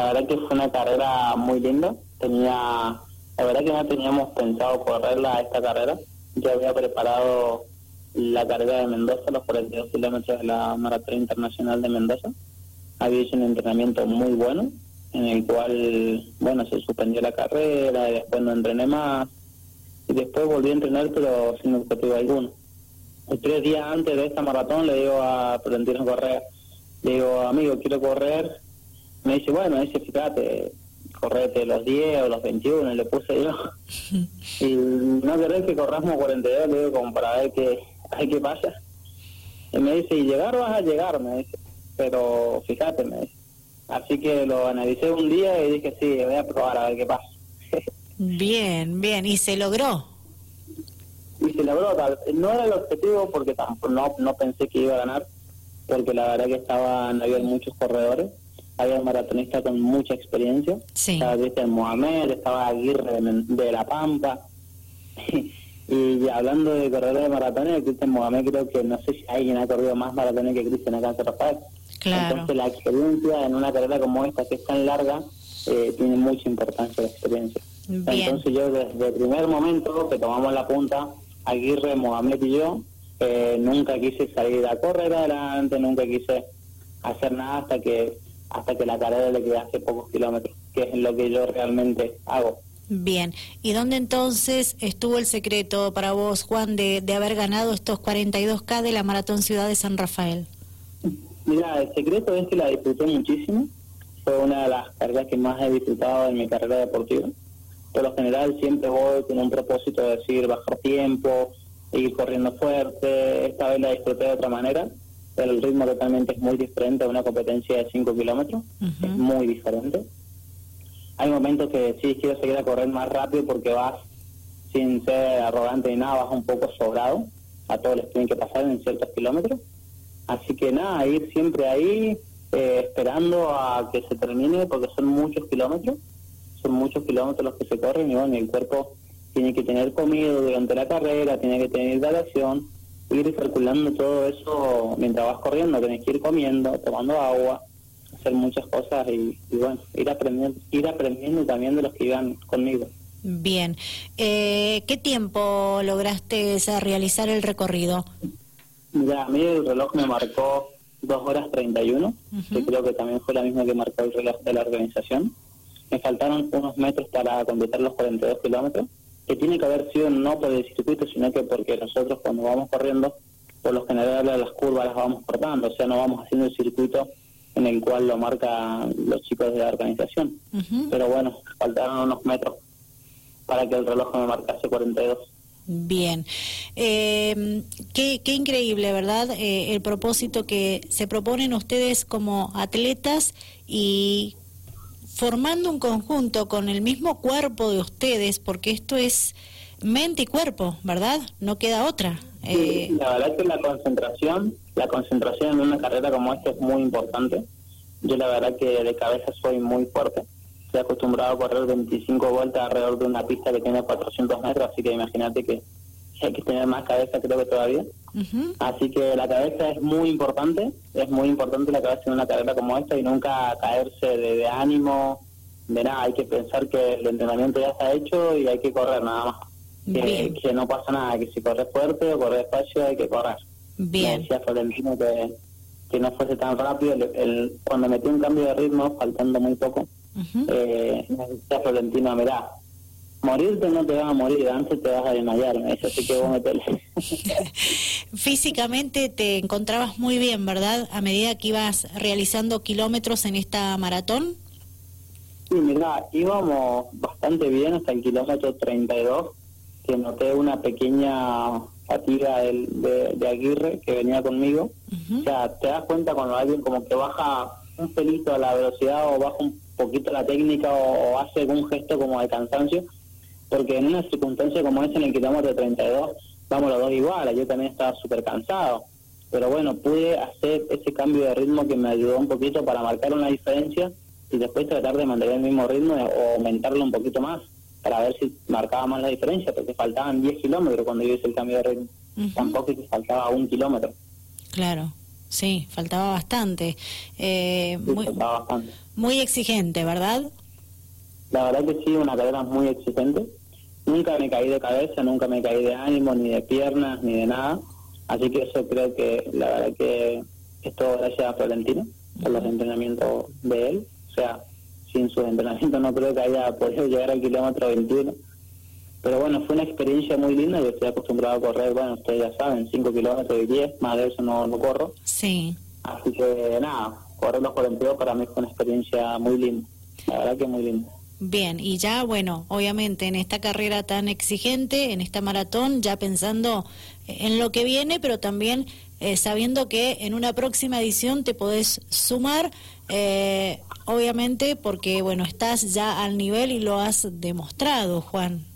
La verdad que fue una carrera muy linda. Tenía, la verdad que no teníamos pensado correrla esta carrera. Yo había preparado la carrera de Mendoza, los 42 kilómetros de la Maratón Internacional de Mendoza. Había hecho un entrenamiento muy bueno, en el cual, bueno, se suspendió la carrera y después no entrené más. Y después volví a entrenar, pero sin objetivo alguno. Tres días antes de esta maratón le digo a Florentino Correa, le digo, amigo, quiero correr. Me dice, bueno, dice, fíjate, correte los 10 o los 21, le puse yo. y no querés que corramos 42, le digo, como para ver qué, hay qué pasa. Y me dice, y llegar vas a llegar, me dice, pero fíjate, me dice. Así que lo analicé un día y dije, sí, voy a probar a ver qué pasa. bien, bien, y se logró. Y se logró, no era el objetivo porque tampoco no, no pensé que iba a ganar, porque la verdad que estaban, había muchos corredores, había maratonistas con mucha experiencia, Sí. estaba Cristian Mohamed, estaba Aguirre de, La Pampa, y hablando de corredores de maratones, Cristian Mohamed creo que no sé si alguien ha corrido más maratones que Cristian acá en San Rafael. Claro. Entonces la experiencia en una carrera como esta, que es tan larga, eh, tiene mucha importancia la experiencia. Bien. Entonces yo desde el primer momento que tomamos la punta, Aguirre, Mohamed y yo, eh, nunca quise salir a correr adelante, nunca quise hacer nada hasta que hasta que la carrera le quedase pocos kilómetros, que es lo que yo realmente hago. Bien, ¿y dónde entonces estuvo el secreto para vos, Juan, de, de haber ganado estos 42K de la Maratón Ciudad de San Rafael? Mira, el secreto es que la disfruté muchísimo. Fue una de las carreras que más he disfrutado en mi carrera deportiva. Por lo general siempre voy con un propósito de decir bajar tiempo, ir corriendo fuerte. Esta vez la disfruté de otra manera, el ritmo totalmente es muy diferente a una competencia de 5 kilómetros. Es muy diferente. Hay momentos que sí quiero seguir a correr más rápido porque vas sin ser arrogante ni nada, vas un poco sobrado. A todos les tienen que pasar en ciertos kilómetros. Así que nada, ir siempre ahí, eh, esperando a que se termine, porque son muchos kilómetros, son muchos kilómetros los que se corren y bueno, el cuerpo tiene que tener comido durante la carrera, tiene que tener hidratación, ir calculando todo eso mientras vas corriendo, tenés que ir comiendo, tomando agua, hacer muchas cosas y, y bueno, ir aprendiendo, ir aprendiendo también de los que iban conmigo. Bien, eh, ¿qué tiempo lograste realizar el recorrido? Mira, a mí el reloj me marcó 2 horas 31, que Ujú. creo que también fue la misma que marcó el reloj de la organización. Me faltaron unos metros para completar los 42 kilómetros, que tiene que haber sido no por el circuito, sino que porque nosotros cuando vamos corriendo, por lo general las curvas las vamos cortando, o sea, no vamos haciendo el circuito en el cual lo marcan los chicos de la organización. Pero bueno, faltaron unos metros para que el reloj me marcase 42. Bien, Eh, qué, qué increíble, ¿verdad? Eh, el propósito que se proponen ustedes como atletas y formando un conjunto con el mismo cuerpo de ustedes, porque esto es mente y cuerpo, ¿verdad? No queda otra. Sí, Eh, la verdad que la concentración, la concentración en una carrera como esta es muy importante. Yo la verdad que de cabeza soy muy fuerte. Estoy acostumbrado a correr 25 vueltas alrededor de una pista que tiene 400 metros, así que imagínate que hay que tener más cabeza creo que todavía. Así que la cabeza es muy importante, es muy importante la cabeza en una carrera como esta y nunca caerse de, de ánimo, de nada, hay que pensar que el entrenamiento ya está hecho y hay que correr nada más. Que, que no pasa nada, que si corres fuerte o corres despacio hay que correr. Me Bien, decía Florentino que, que no fuese tan rápido, el, el- cuando metí un cambio de ritmo, faltando muy poco, ujú. eh, me decía Florentino, mirá, morirte no te vas a morir, antes te vas a desmayar, me dice, así que vos metele. Físicamente te encontrabas muy bien, ¿verdad? A medida que ibas realizando kilómetros en esta maratón. Sí, mira, íbamos bastante bien hasta el kilómetro 32, que noté una pequeña fatiga de, de Aguirre que venía conmigo. O sea, te das cuenta cuando alguien como que baja un pelito a la velocidad o baja un poquito la técnica o, o hace algún gesto como de cansancio, porque en una circunstancia como esa en el kilómetro 32 vamos los dos igual, yo también estaba súper cansado, pero bueno, pude hacer ese cambio de ritmo que me ayudó un poquito para marcar una diferencia y después tratar de mantener el mismo ritmo o aumentarlo un poquito más para ver si marcaba más la diferencia, porque faltaban 10 kilómetros cuando yo hice el cambio de ritmo, tampoco es que faltaba un kilómetro. Claro. Sí, faltaba bastante. Eh, muy, faltaba bastante. Muy exigente, ¿verdad? La verdad que sí, una carrera muy exigente. Nunca me caí de cabeza, nunca me caí de ánimo, ni de piernas, ni de nada. Así que eso creo que la verdad que esto gracias a Florentino, por los entrenamientos de él. O sea, sin sus entrenamientos no creo que haya podido llegar al kilómetro 21. Pero bueno, fue una experiencia muy linda. Yo estoy acostumbrado a correr, bueno, ustedes ya saben, 5 kilómetros y 10, más de eso no, no corro. Sí. Así que nada, correr los 42 para mí fue una experiencia muy linda. La verdad que muy linda. Bien, y ya, bueno, obviamente en esta carrera tan exigente, en esta maratón, ya pensando en lo que viene, pero también eh, sabiendo que en una próxima edición te podés sumar, eh, obviamente porque, bueno, estás ya al nivel y lo has demostrado, Juan.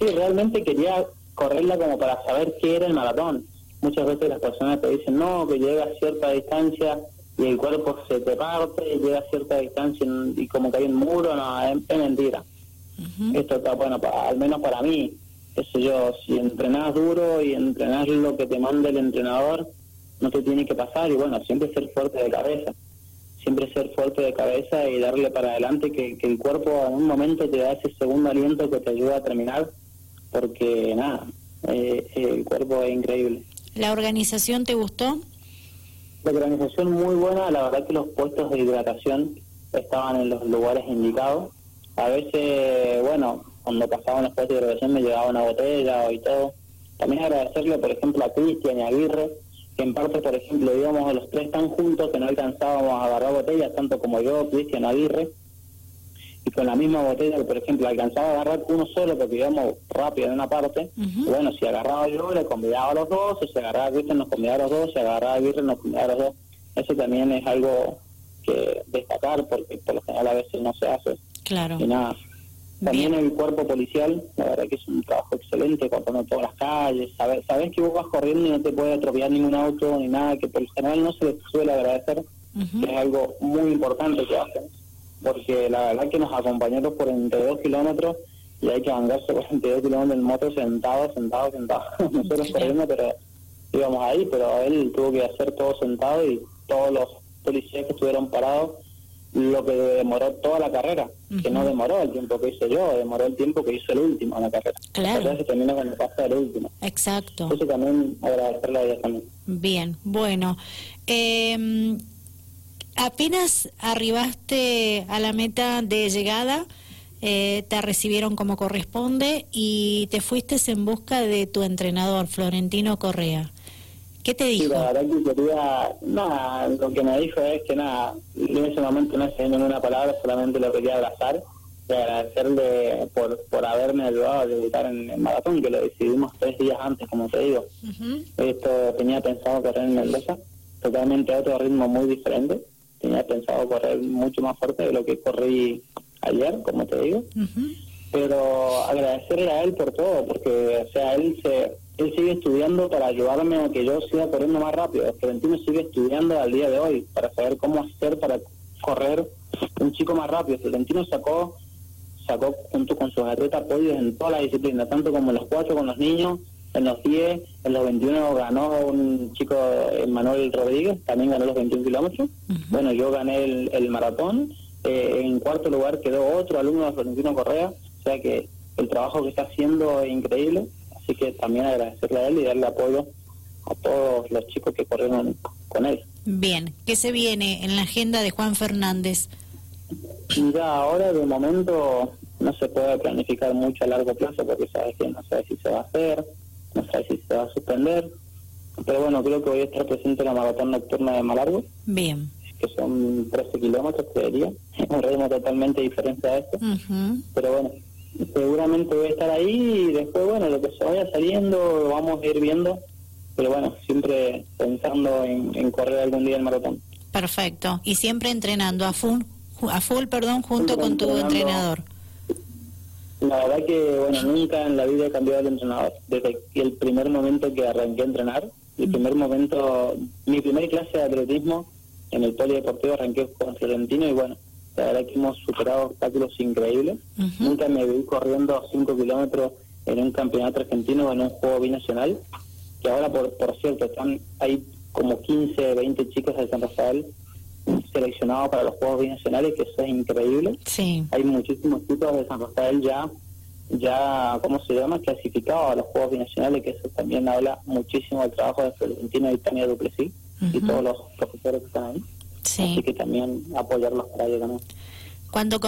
Sí, realmente quería correrla como para saber qué era el maratón. Muchas veces las personas te dicen, no, que llega a cierta distancia y el cuerpo se te parte y llega a cierta distancia y como que hay un muro, no, es, mentira. Esto está bueno, al menos para mí, eso yo, si entrenás duro y entrenás lo que te manda el entrenador, no te tiene que pasar y bueno, siempre ser fuerte de cabeza, siempre ser fuerte de cabeza y darle para adelante que, el cuerpo en un momento te da ese segundo aliento que te ayuda a terminar, porque nada, eh, el cuerpo es increíble. ¿La organización te gustó? La organización muy buena, la verdad que los puestos de hidratación estaban en los lugares indicados. A veces, bueno, cuando pasaban los puestos de hidratación me llegaba una botella y todo. También agradecerle, por ejemplo, a Cristian y a Aguirre, que en parte, por ejemplo, íbamos los tres tan juntos que no alcanzábamos a agarrar botellas, tanto como yo, Cristian, Aguirre, y con la misma botella que, por ejemplo, alcanzaba a agarrar uno solo porque íbamos rápido en una parte, bueno, si agarraba yo, le convidaba a los dos, o si agarraba a nos convidaba a los dos, si agarraba a nos convidaba a los dos. Eso también es algo que destacar porque por lo general a veces no se hace. Claro. Y nada. También el cuerpo policial, la verdad que es un trabajo excelente, cortando todas las calles, sabes, sabes que vos vas corriendo y no te puede atropellar ningún auto ni nada, que por lo general no se les suele agradecer, que es algo muy importante que hacen porque la verdad que nos acompañaron por entre dos kilómetros y hay que entre dos kilómetros en moto sentado, sentado, sentado. Nosotros corriendo, pero íbamos ahí, pero él tuvo que hacer todo sentado y todos los policías que estuvieron parados, lo que demoró toda la carrera, que no demoró el tiempo que hice yo, demoró el tiempo que hizo el último en la carrera. Claro. La se termina cuando pasa el último. Exacto. Eso también agradecerle a ella también. Bien, bueno. Eh, apenas arribaste a la meta de llegada, eh, te recibieron como corresponde y te fuiste en busca de tu entrenador, Florentino Correa. ¿Qué te dijo? Sí, la verdad que quería, nada, lo que me dijo es que nada, en ese momento no se una palabra, solamente lo quería abrazar y agradecerle por, por haberme ayudado a debutar en el maratón, que lo decidimos tres días antes, como te digo. Esto tenía pensado correr en Mendoza, totalmente otro ritmo muy diferente tenía pensado correr mucho más fuerte de lo que corrí ayer, como te digo. Pero agradecerle a él por todo, porque, o sea, él se él sigue estudiando para ayudarme a que yo siga corriendo más rápido. Florentino sigue estudiando al día de hoy para saber cómo hacer para correr un chico más rápido. Florentino sacó sacó junto con sus atletas podios en todas las disciplinas, tanto como en los cuatro con los niños, en los 10, en los 21 ganó un chico, Manuel Rodríguez, también ganó los 21 kilómetros. Bueno, yo gané el, maratón. Eh, en cuarto lugar quedó otro alumno de Florentino Correa. O sea que el trabajo que está haciendo es increíble. Así que también agradecerle a él y darle apoyo a todos los chicos que corrieron con él. Bien, ¿qué se viene en la agenda de Juan Fernández? Ya ahora de momento no se puede planificar mucho a largo plazo porque sabes que no sabes si se va a hacer no sé si se va a suspender, pero bueno, creo que voy a estar presente en la maratón nocturna de Malargo. Bien. Que son 13 kilómetros, creería. Un ritmo totalmente diferente a esto. Pero bueno, seguramente voy a estar ahí y después, bueno, lo que se vaya saliendo vamos a ir viendo. Pero bueno, siempre pensando en, correr algún día el maratón. Perfecto. Y siempre entrenando a full, a full perdón, junto con tu entrenador. La verdad que, bueno, nunca en la vida he cambiado de entrenador. Desde el primer momento que arranqué a entrenar, el primer momento, mi primer clase de atletismo en el polideportivo arranqué con Florentino y bueno, la verdad que hemos superado obstáculos increíbles. Nunca me vi corriendo 5 kilómetros en un campeonato argentino o en un juego binacional, que ahora, por, por cierto, están hay como 15, 20 chicos de San Rafael seleccionados para los Juegos Binacionales, que eso es increíble. Sí. Hay muchísimos chicos de San Rafael ya, ya ¿cómo se llama?, clasificados a los Juegos Binacionales, que eso también habla muchísimo del trabajo de Florentino y Tania Duplessis y todos los profesores que están ahí. Sí. Así que también apoyarlos para ello también. Cuando